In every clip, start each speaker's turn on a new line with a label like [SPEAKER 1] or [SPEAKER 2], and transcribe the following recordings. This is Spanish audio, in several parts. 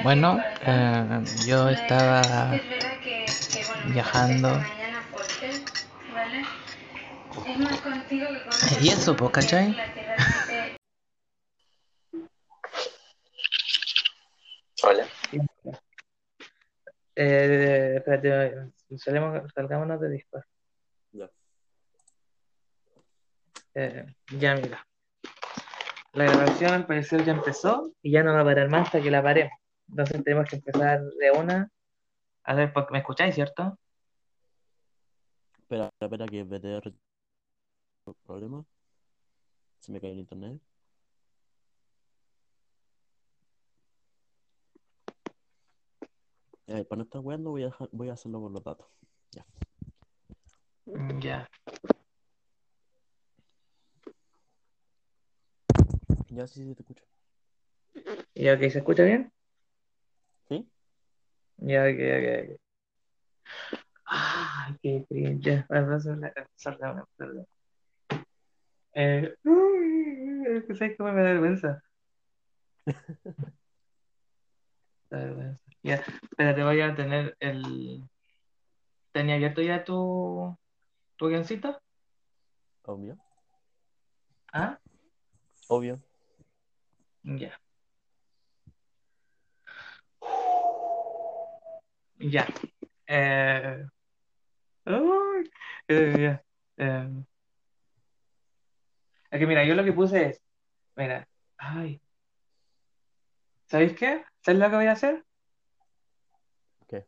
[SPEAKER 1] Bueno, eh, yo estaba viajando. Y eso, pues, ¿cachai?
[SPEAKER 2] Hola.
[SPEAKER 3] Eh, espérate, salimos, salgámonos de Discord.
[SPEAKER 2] Ya.
[SPEAKER 3] Eh, ya, mira. La grabación al parecer ya empezó y ya no va a parar más hasta que la paremos. Entonces tenemos que empezar de una. A ver, porque me escucháis, ¿cierto?
[SPEAKER 2] Espera, espera que BTR problema. Se me cae el internet. Eh, para no estar weando voy a dejar- voy a hacerlo por los datos. Ya.
[SPEAKER 3] Mm, Ya.
[SPEAKER 2] Ya sí, sí te escucho.
[SPEAKER 3] ¿Ya ok? ¿Se escucha bien? Ya, ok, ok, ok. Ay, qué cringe. Salgamos, perdón. Eh, que sabes cómo me da vergüenza. Da vergüenza. Ya, espérate, voy a tener el. ¿Tenía abierto ya tu, tu guioncito?
[SPEAKER 2] Obvio.
[SPEAKER 3] ¿Ah?
[SPEAKER 2] Obvio.
[SPEAKER 3] Ya. Ya. Eh, eh. Eh, es que mira, yo lo que puse es, mira, ay, ¿sabéis qué? ¿Sabes lo que voy a hacer?
[SPEAKER 2] ¿Qué?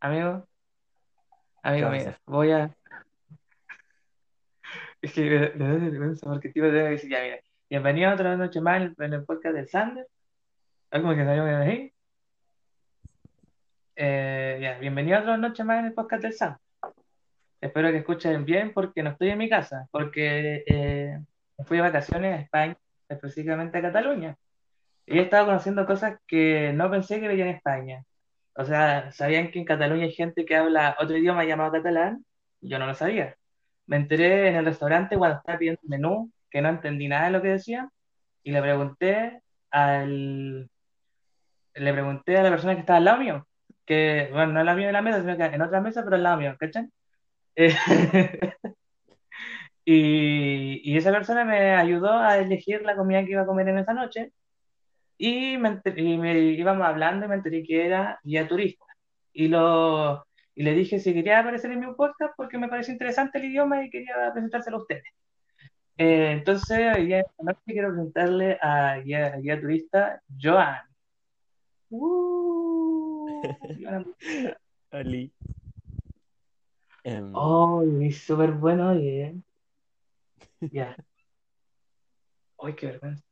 [SPEAKER 3] Amigo, amigo,
[SPEAKER 2] ¿Qué vas a
[SPEAKER 3] mira, voy a, es que me, da vergüenza porque te decir, ya, mira, bienvenido a otra noche más en el, en el podcast del Sander, algo que salió ahí. Eh, ya, bienvenido a otra noche más en el podcast del Sander. Espero que escuchen bien porque no estoy en mi casa, porque eh, fui de vacaciones a España, específicamente a Cataluña. Y he estado conociendo cosas que no pensé que veía en España. O sea, ¿sabían que en Cataluña hay gente que habla otro idioma llamado catalán? Yo no lo sabía. Me enteré en el restaurante cuando estaba pidiendo el menú, que no entendí nada de lo que decían, y le pregunté al, le pregunté a la persona que estaba al lado mío, que, bueno, no lado mío de la mesa, sino que en otra mesa, pero al lado mío, ¿cachan? Eh, y, y esa persona me ayudó a elegir la comida que iba a comer en esa noche y, me, y me íbamos hablando y me enteré que era guía turista. Y, lo, y le dije si quería aparecer en mi podcast porque me pareció interesante el idioma y quería presentárselo a ustedes. Eh, entonces, hoy día esta noche quiero presentarle a guía, a guía turista Joan. Uh,
[SPEAKER 2] Ali. Em,
[SPEAKER 3] Oh, es súper bueno, oye. Ya. Ay, qué vergüenza.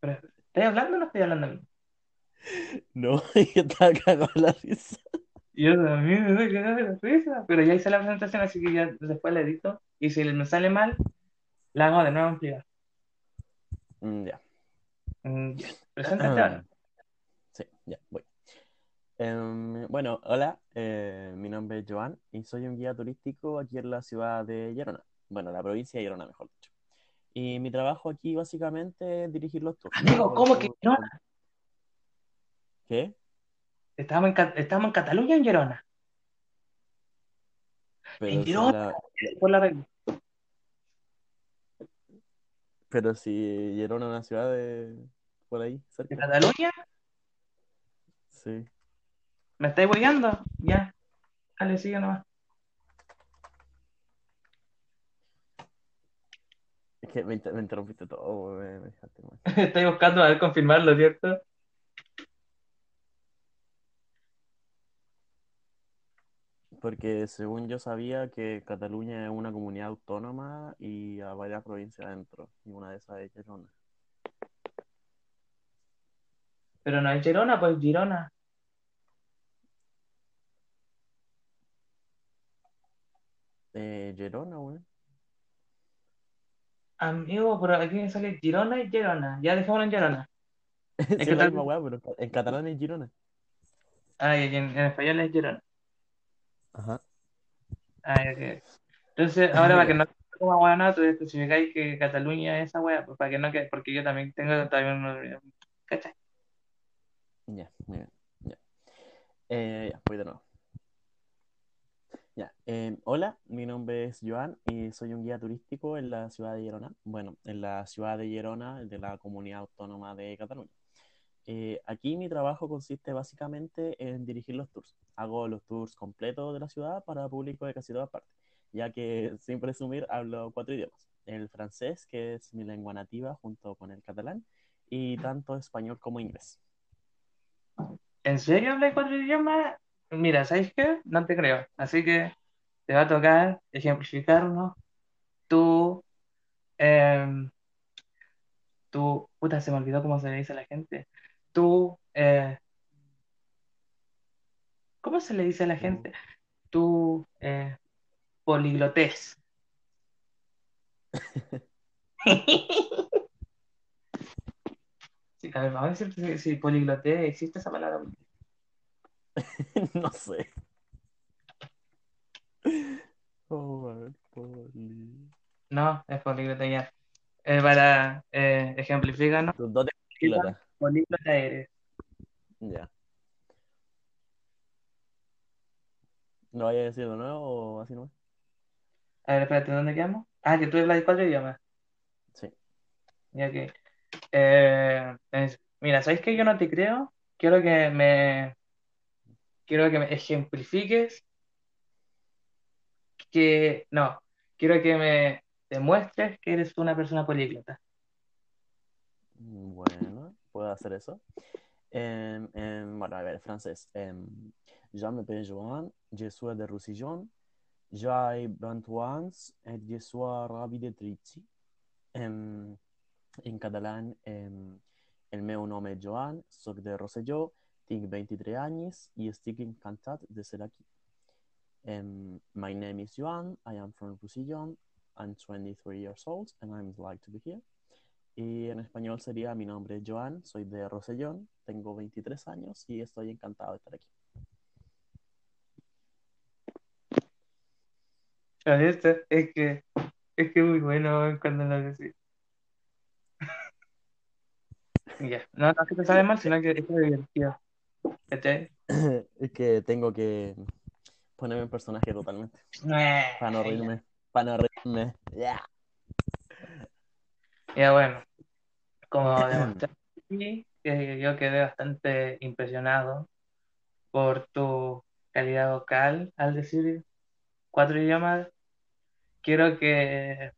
[SPEAKER 3] Pero, ¿estoy hablando o no estoy hablando a mí?
[SPEAKER 2] No, yo estaba cagado la risa.
[SPEAKER 3] Yo también me doy cagado la risa. Pero ya hice la presentación, así que ya después la edito. Y si me sale mal, la hago de nuevo en privado.
[SPEAKER 2] Mm, ya.
[SPEAKER 3] Mm, ya. Preséntate ahora.
[SPEAKER 2] Sí, ya, voy. Em, bueno, hola, eh, mi nombre es Joan y soy un guía turístico aquí en la ciudad de Gerona. Bueno, la provincia de Gerona, mejor dicho. Y mi trabajo aquí básicamente es dirigir los tours.
[SPEAKER 3] Amigo, ¿cómo que Gerona?
[SPEAKER 2] ¿Qué?
[SPEAKER 3] Estamos en, estamos en Cataluña o en Gerona.
[SPEAKER 2] Pero
[SPEAKER 3] En Gerona. Por la regla.
[SPEAKER 2] pero si Gerona es una ciudad de por ahí,
[SPEAKER 3] ¿De
[SPEAKER 2] cerca.
[SPEAKER 3] Cataluña?
[SPEAKER 2] Sí.
[SPEAKER 3] ¿Me estáis hueveando? Ya. Dale, sigue nomás.
[SPEAKER 2] Es que me, inter- me interrumpiste todo, me, me dejaste mal.
[SPEAKER 3] Estoy buscando a ver confirmarlo, ¿cierto?
[SPEAKER 2] Porque según yo sabía que Cataluña es una comunidad autónoma y a varias provincias adentro. Y una de esas es Gerona.
[SPEAKER 3] Pero no es Gerona, pues Girona.
[SPEAKER 2] eh, Gerona, weón.
[SPEAKER 3] Amigo, pero aquí me sale Girona y Gerona. Ya dejémoslo en Gerona.
[SPEAKER 2] sí, en,
[SPEAKER 3] catalán...
[SPEAKER 2] Misma, weá, pero en catalán es Girona.
[SPEAKER 3] Ah, y en, en español es Girona.
[SPEAKER 2] Ajá.
[SPEAKER 3] Ah, ok. Entonces, ahora para que no como weá, no, tú especificáis que Cataluña es esa weá, pues para que no quede, porque yo también tengo también unos. ¿Cachai? Ya, muy bien. Ya.
[SPEAKER 2] Eh, ya, voy de nuevo es Joan y soy un guía turístico en la ciudad de Gerona. Bueno, en la ciudad de Gerona, de la comunidad autónoma de Cataluña. Eh, aquí mi trabajo consiste básicamente en dirigir los tours. Hago los tours completos de la ciudad para público de casi todas partes, ya que sin presumir hablo cuatro idiomas. El francés, que es mi lengua nativa, junto con el catalán, y tanto español como inglés.
[SPEAKER 3] ¿En serio hablas cuatro idiomas? Mira, ¿sabes qué? No te creo. Así que te va a tocar ejemplificarnos tú, em, tú, puta, se me olvidó cómo se le dice a la gente. Tú, eh, ¿cómo se le dice a la gente? Tú, eh, poliglotés. Sí, a ver, vamos a decir si, si poligloté existe esa palabra.
[SPEAKER 2] no sé. Oh,
[SPEAKER 3] No, es políglota ya. Eh, para eh, ejemplificarnos,
[SPEAKER 2] ¿Tus dotes políglotas?
[SPEAKER 3] políglota eres.
[SPEAKER 2] Ya. ¿Lo vaya a decir de nuevo o así no?
[SPEAKER 3] A ver, espérate, ¿dónde quedamos? Ah, que tú hablas cuatro idiomas.
[SPEAKER 2] Sí.
[SPEAKER 3] Ya que. Eh, mira, ¿sabes qué? Yo no te creo. Quiero que me. Quiero que me ejemplifiques que. No, quiero que me demuestres que eres una persona políglota.
[SPEAKER 2] Bueno, puedo hacer eso. Em, em, bueno, a ver, francés. Em, je m'appelle Joan, je suis de Roussillon, j'ai 20 ans et je suis ravi d'être ici. Em, en catalán, el meu nom és Joan, soc de Rosselló, tinc 23 anys i estic encantat de ser aquí. Em, my name is Joan, I am from Roussillon, I'm 23 years old and I'm glad to be here. Y en español sería mi nombre es Joan, soy de Rosellón, tengo 23 años y estoy encantado de estar aquí.
[SPEAKER 3] ¿Lo viste? Es que. Es que muy bueno cuando lo decís. Ya. No, no es que te sale mal, sino que es divertido.
[SPEAKER 2] Es que tengo que ponerme en personaje totalmente. Para no reírme. Para no reírme. Ya.
[SPEAKER 3] Ya bueno, como demostré que yo quedé bastante impresionado por tu calidad vocal al decir cuatro idiomas. Quiero que,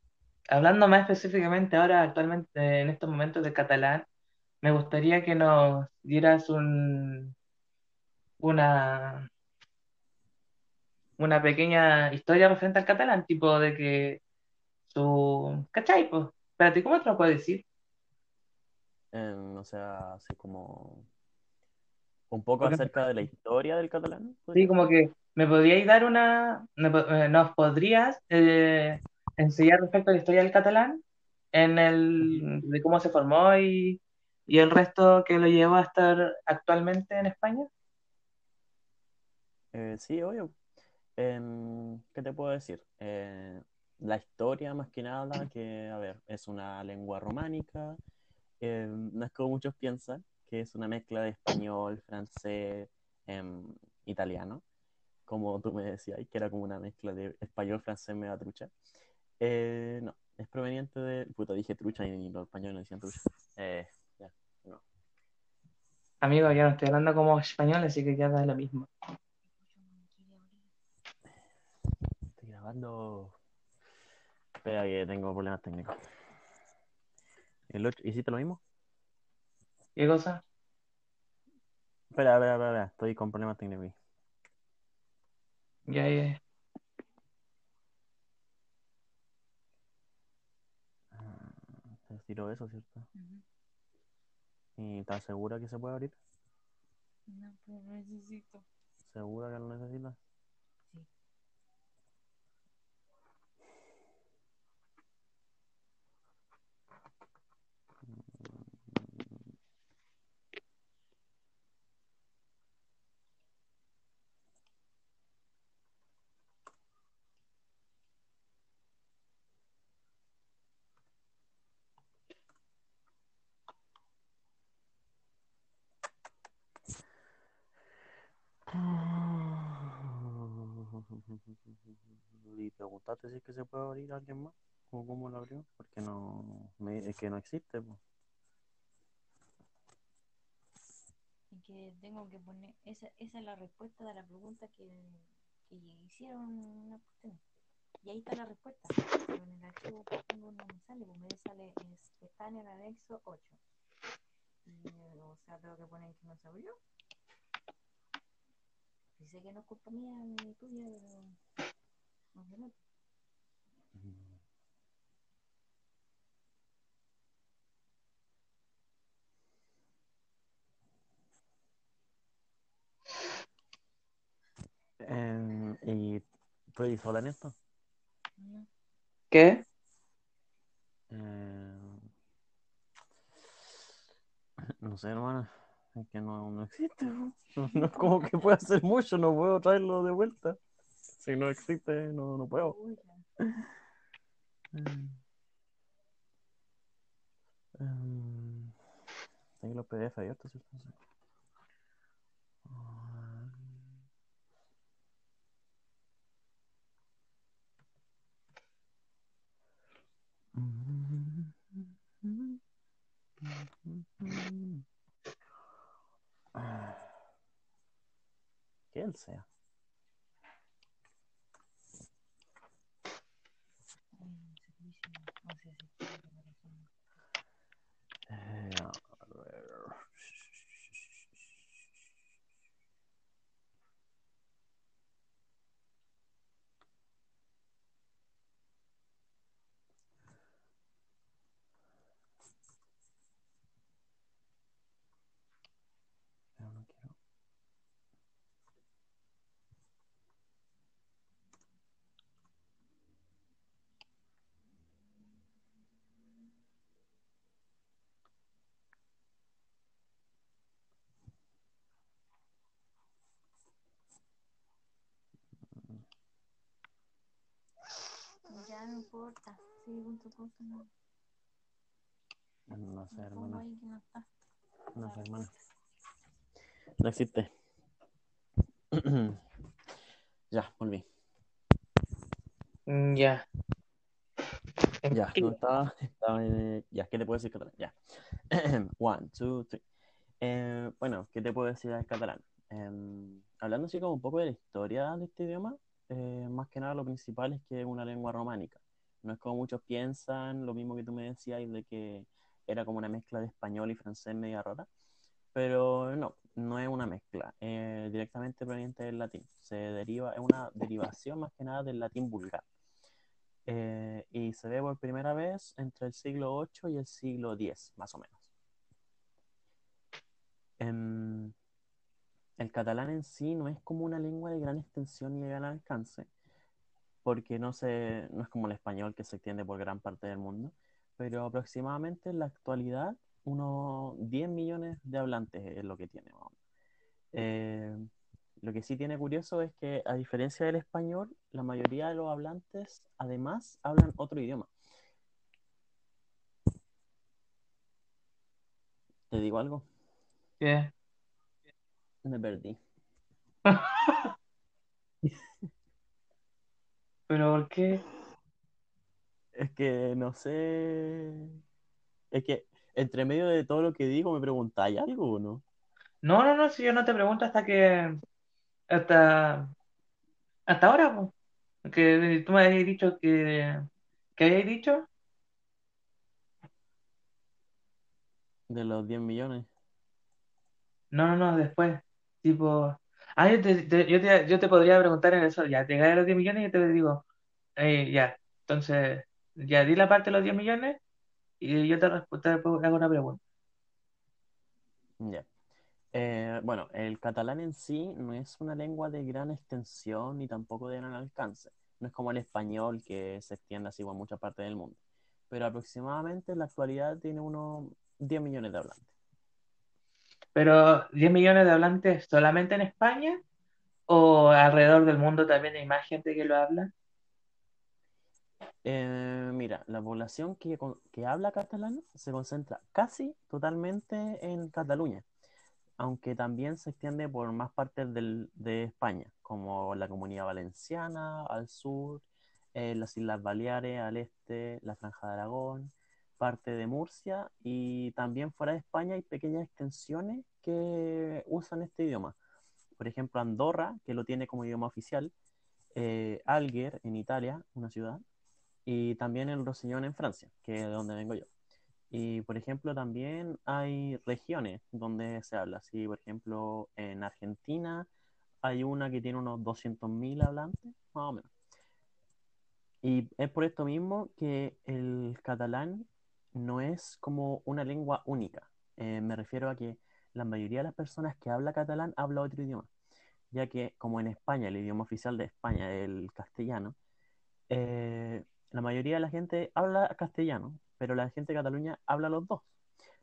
[SPEAKER 3] hablando más específicamente ahora, actualmente en estos momentos de catalán, me gustaría que nos dieras un, una, una pequeña historia referente al catalán, tipo de que su... ¿Cachai? Pues, espérate, ¿cómo te lo puedo decir?
[SPEAKER 2] Em, o sea, así como un poco
[SPEAKER 3] Porque-
[SPEAKER 2] acerca de la historia del catalán.
[SPEAKER 3] Sí, como que me podríais dar una, eh, nos podrías eh, enseñar respecto a la historia del catalán, en el, de cómo se formó y, y el resto que lo llevó a estar actualmente en España.
[SPEAKER 2] Eh, sí, obvio. Em, ¿qué te puedo decir? Eh, la historia, más que nada, que, a ver, es una lengua románica. em, no es como muchos piensan, que es una mezcla de español, francés, em, italiano. Como tú me decías, que era como una mezcla de español, francés, mega trucha. Eh, no, es proveniente de. Puta, dije trucha y los españoles no decían trucha. Eh, ya, no.
[SPEAKER 3] Amigo, ya no estoy hablando como español, así que ya da lo mismo.
[SPEAKER 2] Estoy grabando. Espera que tengo problemas técnicos. El otro- ¿Hiciste lo mismo?
[SPEAKER 3] ¿Qué cosa?
[SPEAKER 2] Espera, espera, espera, espera, estoy con problemas técnicos.
[SPEAKER 3] Ya, ya.
[SPEAKER 2] Ah, Se tiró eso, ¿cierto? ¿Y estás segura que se puede abrir?
[SPEAKER 4] No, pero necesito.
[SPEAKER 2] ¿Segura que lo necesitas? ¿Y preguntaste si es que se puede abrir alguien más? o cómo lo abrió? Porque no, me, es que no existe. Pues.
[SPEAKER 4] Y que tengo que poner, esa, esa es la respuesta de la pregunta que, que hicieron Y ahí está la respuesta. Pero en el archivo no me sale, pues me sale, es, está en el anexo 8. O sea, tengo que poner que no se abrió. Sé que no es culpa mía ni tuya, pero. No se nota.
[SPEAKER 2] Em, ¿Y tú eres sola en esto?
[SPEAKER 4] No.
[SPEAKER 3] ¿Qué?
[SPEAKER 2] Em, no sé, hermana, que no, no existe. No, no es como que pueda hacer mucho, no puedo traerlo de vuelta. Si no existe, no, no puedo.
[SPEAKER 4] Pucha.
[SPEAKER 2] Em, tengo los PDF abiertos. Ah, Que él sea.
[SPEAKER 4] Ay, servicio, no sé si está la razón.
[SPEAKER 2] Eh, a ver. Pero no quiero.
[SPEAKER 4] Ya no importa. Sigue con tu cosa. No,
[SPEAKER 2] No sé,
[SPEAKER 4] no pongo
[SPEAKER 2] hermana.
[SPEAKER 4] ahí que
[SPEAKER 2] no sé, hermana. No existe. Ya, volví.
[SPEAKER 3] Mm, Ya.
[SPEAKER 2] Ya,
[SPEAKER 3] ¿Qué?
[SPEAKER 2] no estaba, estaba en- Ya, ¿qué te puedo decir catalán? Ya. One, two, three. Eh, bueno, ¿qué te puedo decir del catalán? Em, hablando así como un poco de la historia de este idioma, eh, más que nada lo principal es que es una lengua románica. No es como muchos piensan, lo mismo que tú me decías, de que era como una mezcla de español y francés media rara. Pero no, no es una mezcla, eh, directamente proveniente del latín. Se deriva, es una derivación más que nada del latín vulgar. Eh, y se ve por primera vez entre el siglo VIII y el siglo X, más o menos. Em, el catalán en sí no es como una lengua de gran extensión y de gran alcance, porque no, se, no es como el español que se extiende por gran parte del mundo, pero aproximadamente en la actualidad unos 10 millones de hablantes es lo que tiene. Eh, lo que sí tiene curioso es que, a diferencia del español, la mayoría de los hablantes además hablan otro idioma. ¿Te digo algo?
[SPEAKER 3] ¿Qué?
[SPEAKER 2] Me perdí.
[SPEAKER 3] ¿Pero por qué?
[SPEAKER 2] Es que no sé. Es que entre medio de todo lo que digo, ¿me preguntáis algo o no?
[SPEAKER 3] No, no, no, si yo no te pregunto hasta que. Hasta. Hasta ahora, pues. Que tú me habías dicho que. ¿Qué habías dicho?
[SPEAKER 2] De los 10 millones.
[SPEAKER 3] No, no, no, después. Tipo. Ah, yo te, yo te, yo te podría preguntar en eso. Ya, te gané los 10 millones y te digo. eh, ya. Entonces, ya di la parte de los 10 millones y yo te, resp- te hago una pregunta.
[SPEAKER 2] Ya. Eh, bueno, el catalán en sí no es una lengua de gran extensión ni tampoco de gran alcance. No es como el español que se extiende así por muchas partes del mundo. Pero aproximadamente en la actualidad tiene unos 10 millones de hablantes.
[SPEAKER 3] Pero, ¿10 millones de hablantes solamente en España? ¿O alrededor del mundo también hay más gente que lo habla?
[SPEAKER 2] Eh, mira, la población que, habla catalán se concentra casi totalmente en Cataluña, aunque también se extiende por más partes del- de España, como la Comunidad Valenciana, al sur, eh, las Islas Baleares al este, la Franja de Aragón, parte de Murcia y también fuera de España hay pequeñas extensiones que usan este idioma. Por ejemplo, Andorra, que lo tiene como idioma oficial, eh, Alger en Italia, una ciudad, y también el Rosellón en Francia, que es de donde vengo yo. Y por ejemplo, también hay regiones donde se habla. Así, por ejemplo, en Argentina hay una que tiene unos 200.000 hablantes, más o menos. Y es por esto mismo que el catalán no es como una lengua única. Eh, me refiero a que la mayoría de las personas que habla catalán habla otro idioma, ya que como en España el idioma oficial de España es el castellano, eh, la mayoría de la gente habla castellano, pero la gente de Cataluña habla los dos.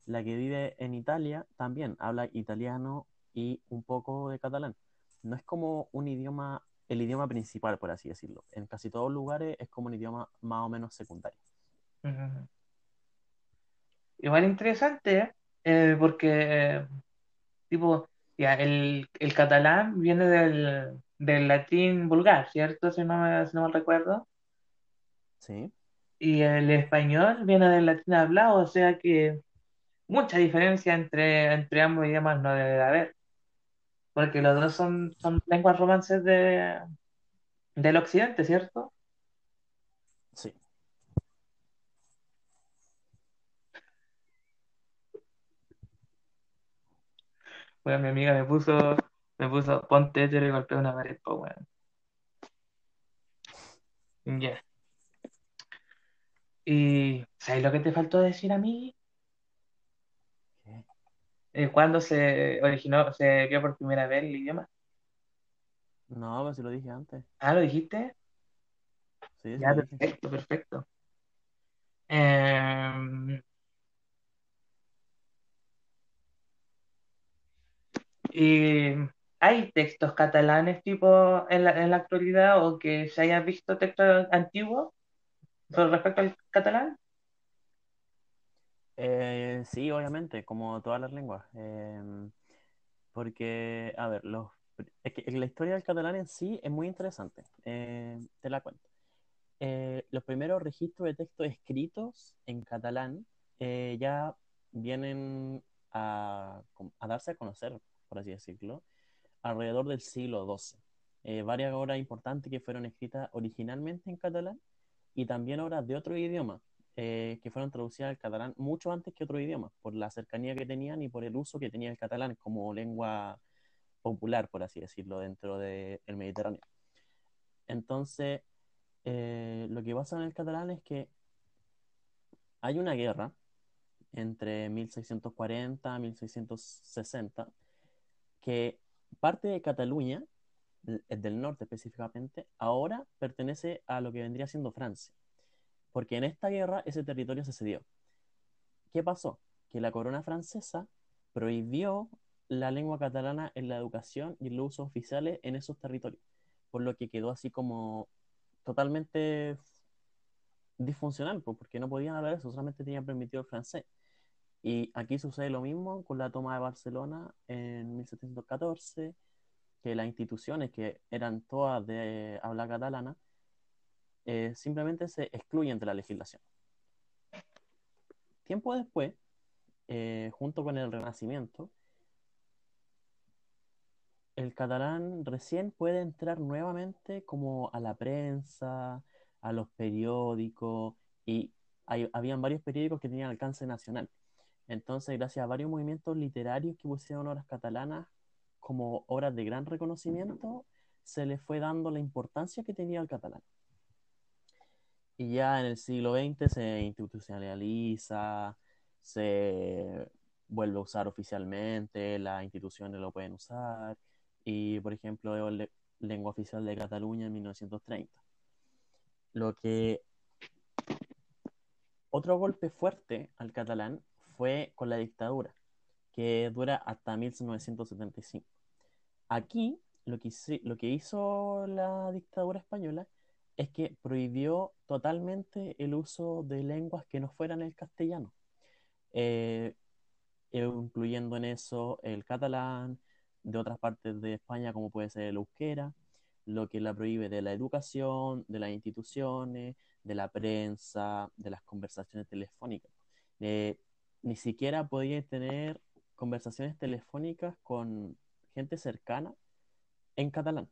[SPEAKER 2] La que vive en Italia también habla italiano y un poco de catalán. No es como un idioma, el idioma principal, por así decirlo. En casi todos lugares es como un idioma más o menos secundario.
[SPEAKER 3] Ujú. Igual interesante, ¿eh? Porque, tipo, ya, el, el catalán viene del, del latín vulgar, ¿cierto? Si no me, si no mal recuerdo.
[SPEAKER 2] Sí,
[SPEAKER 3] Y el español viene del latín hablado, o sea que mucha diferencia entre, entre ambos idiomas no debe de haber, porque los dos son, son lenguas romances de, del occidente, ¿cierto?
[SPEAKER 2] sí.
[SPEAKER 3] Bueno, mi amiga me puso, me puso, ponte hetero y golpea una pared, pues bueno. Ya. Y, ¿sabes lo que te faltó decir a mí?
[SPEAKER 2] ¿Qué?
[SPEAKER 3] Eh, ¿cuándo se originó, se vio por primera vez el idioma?
[SPEAKER 2] No, pero si lo dije antes.
[SPEAKER 3] Ah, ¿lo dijiste?
[SPEAKER 2] Sí, sí
[SPEAKER 3] Ya, perfecto, perfecto. Y ¿hay textos catalanes tipo en la, actualidad o que se hayan visto textos antiguos con respecto al catalán?
[SPEAKER 2] Eh, sí, obviamente, como todas las lenguas. Em, porque, a ver, los, es que la historia del catalán en sí es muy interesante. Eh, te la cuento. Eh, los primeros registros de textos escritos en catalán eh, ya vienen a darse a conocer, por así decirlo, alrededor del siglo XII. Eh, varias obras importantes que fueron escritas originalmente en catalán y también obras de otro idioma eh, que fueron traducidas al catalán mucho antes que otro idioma, por la cercanía que tenían y por el uso que tenía el catalán como lengua popular, por así decirlo, dentro del Mediterráneo. Entonces, eh, lo que pasa en el catalán es que hay una guerra entre 1640 y 1660 que parte de Cataluña, l- del norte específicamente, ahora pertenece a lo que vendría siendo Francia, porque en esta guerra ese territorio se cedió. ¿Qué pasó? Que la corona francesa prohibió la lengua catalana en la educación y en los usos oficiales en esos territorios, por lo que quedó así como totalmente disfuncional, porque no podían hablar eso, solamente tenían permitido el francés. Y aquí sucede lo mismo con la toma de Barcelona en 1714, que las instituciones que eran todas de habla catalana eh, simplemente se excluyen de la legislación. Tiempo después, eh, junto con el Renacimiento, el catalán recién puede entrar nuevamente como a la prensa, a los periódicos, y hay, habían varios periódicos que tenían alcance nacional. Entonces, gracias a varios movimientos literarios que pusieron obras catalanas como obras de gran reconocimiento, se le fue dando la importancia que tenía el catalán. Y ya en el siglo XX se institucionaliza, se vuelve a usar oficialmente, las instituciones lo pueden usar, y por ejemplo, es lengua oficial de Cataluña en 1930. Lo que otro golpe fuerte al catalán fue con la dictadura, que dura hasta 1975. Aquí lo que, hizo, lo que hizo la dictadura española es que prohibió totalmente el uso de lenguas que no fueran el castellano, eh, incluyendo en eso el catalán, de otras partes de España como puede ser el euskera, lo que la prohíbe de la educación, de las instituciones, de la prensa, de las conversaciones telefónicas. Eh, ni siquiera podía tener conversaciones telefónicas con gente cercana en catalán.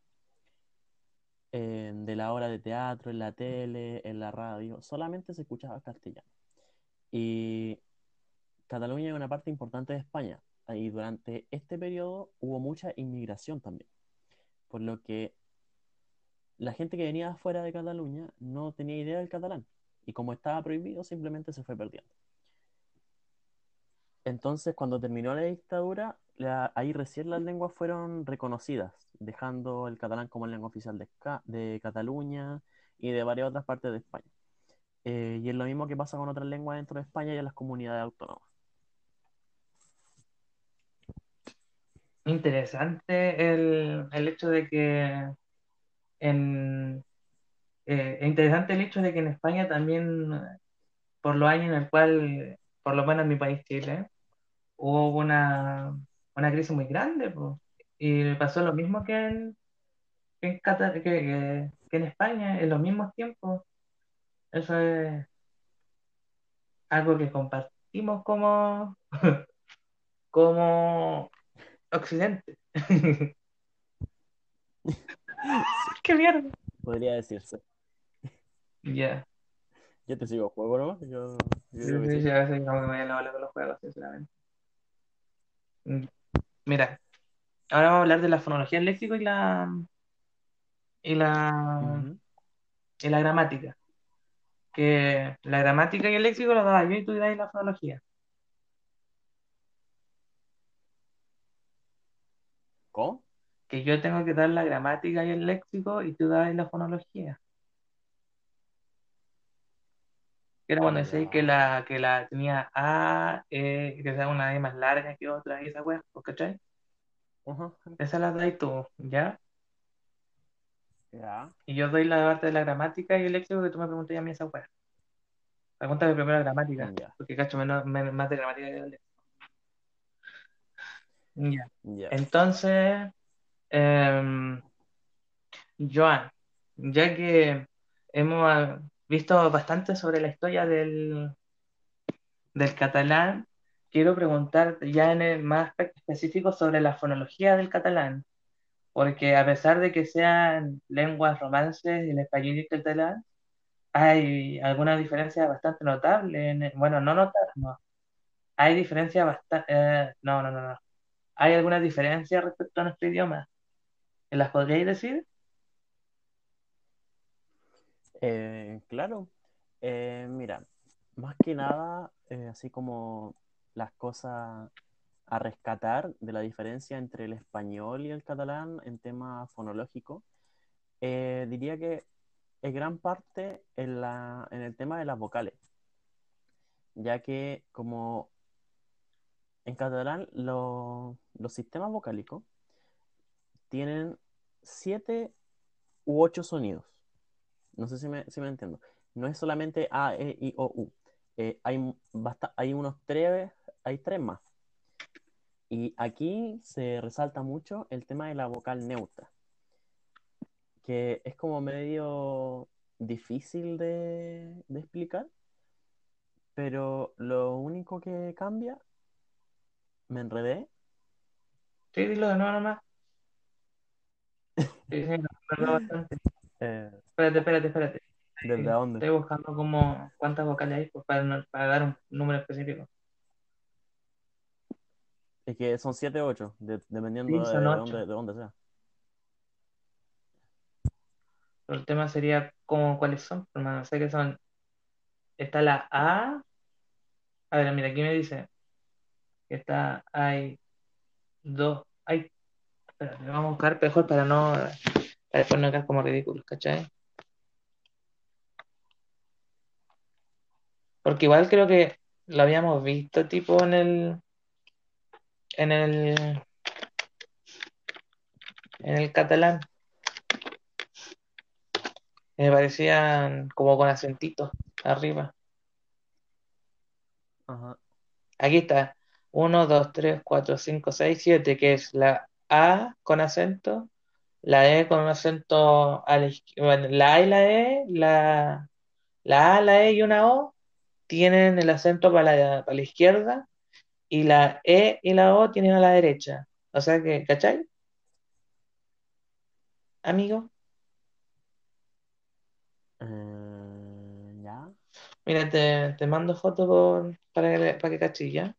[SPEAKER 2] De la hora de teatro, en la tele, en la radio, solamente se escuchaba castellano. Y Cataluña es una parte importante de España y durante este periodo hubo mucha inmigración también, por lo que la gente que venía afuera de Cataluña no tenía idea del catalán y como estaba prohibido simplemente se fue perdiendo. Entonces, cuando terminó la dictadura, ahí recién las lenguas fueron reconocidas, dejando el catalán como lengua oficial de, Cataluña y de varias otras partes de España. Eh, y es lo mismo que pasa con otras lenguas dentro de España y en las comunidades autónomas.
[SPEAKER 3] Interesante el, el hecho de que en, eh, es interesante el hecho de que en España también, por los años en el cual, por lo menos en mi país, Chile, hubo una, una crisis muy grande, y pasó lo mismo que en, que en, que, en España, en los mismos tiempos. Eso es algo que compartimos como, como Occidente. ¡Qué mierda!
[SPEAKER 2] Podría decirse.
[SPEAKER 3] Ya.
[SPEAKER 2] Yo te sigo juego, ¿no? Yo,
[SPEAKER 3] yo sí, sí, sí, a veces como que me voy a la con los juegos, sinceramente. Mira, ahora vamos a hablar de la fonología del léxico y la y la y la gramática. Que la gramática y el léxico lo daba yo y tú das la fonología.
[SPEAKER 2] ¿Cómo?
[SPEAKER 3] Que yo tengo que dar la gramática y el léxico y tú das la fonología. Que era cuando decís que la, que la tenía A, E, que sea una E más larga que otra y esa weá, ¿cachai? Esa la dais tú, ¿ya?
[SPEAKER 2] Ya.
[SPEAKER 3] Y yo doy la parte de la gramática y el léxico que tú me preguntas a mí esa weá. Pregúntame primero la gramática, porque cacho menos, más de gramática que el léxico. Ya. Entonces, eh, Joan, ya que hemos visto bastante sobre la historia del, del catalán, quiero preguntar ya en el más específico sobre la fonología del catalán, porque a pesar de que sean lenguas romances, el español y el catalán, hay alguna diferencia bastante notable. En bueno, no notable, no. Hay diferencia bastante. Eh, no, no, no, no. Hay alguna diferencia respecto a nuestro idioma. ¿Las podríais decir?
[SPEAKER 2] Eh, claro, eh, mira, más que nada, eh, así como las cosas a rescatar de la diferencia entre el español y el catalán en tema fonológico, diría que es gran parte en, la, en el tema de las vocales, ya que como en catalán los sistemas vocálicos tienen siete u ocho sonidos. No sé si me, si me entiendo. No es solamente A, E, I, O, U. Eh, hay, hay unos tres, hay tres más. Y aquí se resalta mucho el tema de la vocal neutra, que es como medio difícil de, explicar, pero lo único que cambia, me enredé.
[SPEAKER 3] Sí, dilo de nuevo nomás. Sí, sí, me. Eh, espérate, espérate, espérate.
[SPEAKER 2] ¿Desde dónde?
[SPEAKER 3] Estoy buscando como cuántas vocales hay pues, para, para dar un número específico.
[SPEAKER 2] Es que son 7 o 8, dependiendo de, dónde, de dónde sea.
[SPEAKER 3] Pero el tema sería como cuáles son, hermano. Sé que son. Está la A. A ver, mira, aquí me dice que está. Hay dos. Hay. Espera, vamos a buscar mejor para no. Para después no quedar como ridículos, ¿cachai? Porque igual creo que lo habíamos visto tipo en el. En el. En el catalán. Me parecían como con acentitos arriba.
[SPEAKER 2] Ajá.
[SPEAKER 3] Aquí está. 1, 2, 3, 4, 5, 6, 7, que es la A con acento, La E con un acento a la izquierda. Bueno, la A y la E, la, la A, la E y una O tienen el acento para la, para la izquierda y la E y la O tienen a la derecha. O sea que, ¿cachai? Amigo,
[SPEAKER 2] Eh, ya.
[SPEAKER 3] mira, te, te mando foto por- para que, para que cachis, ¿ya?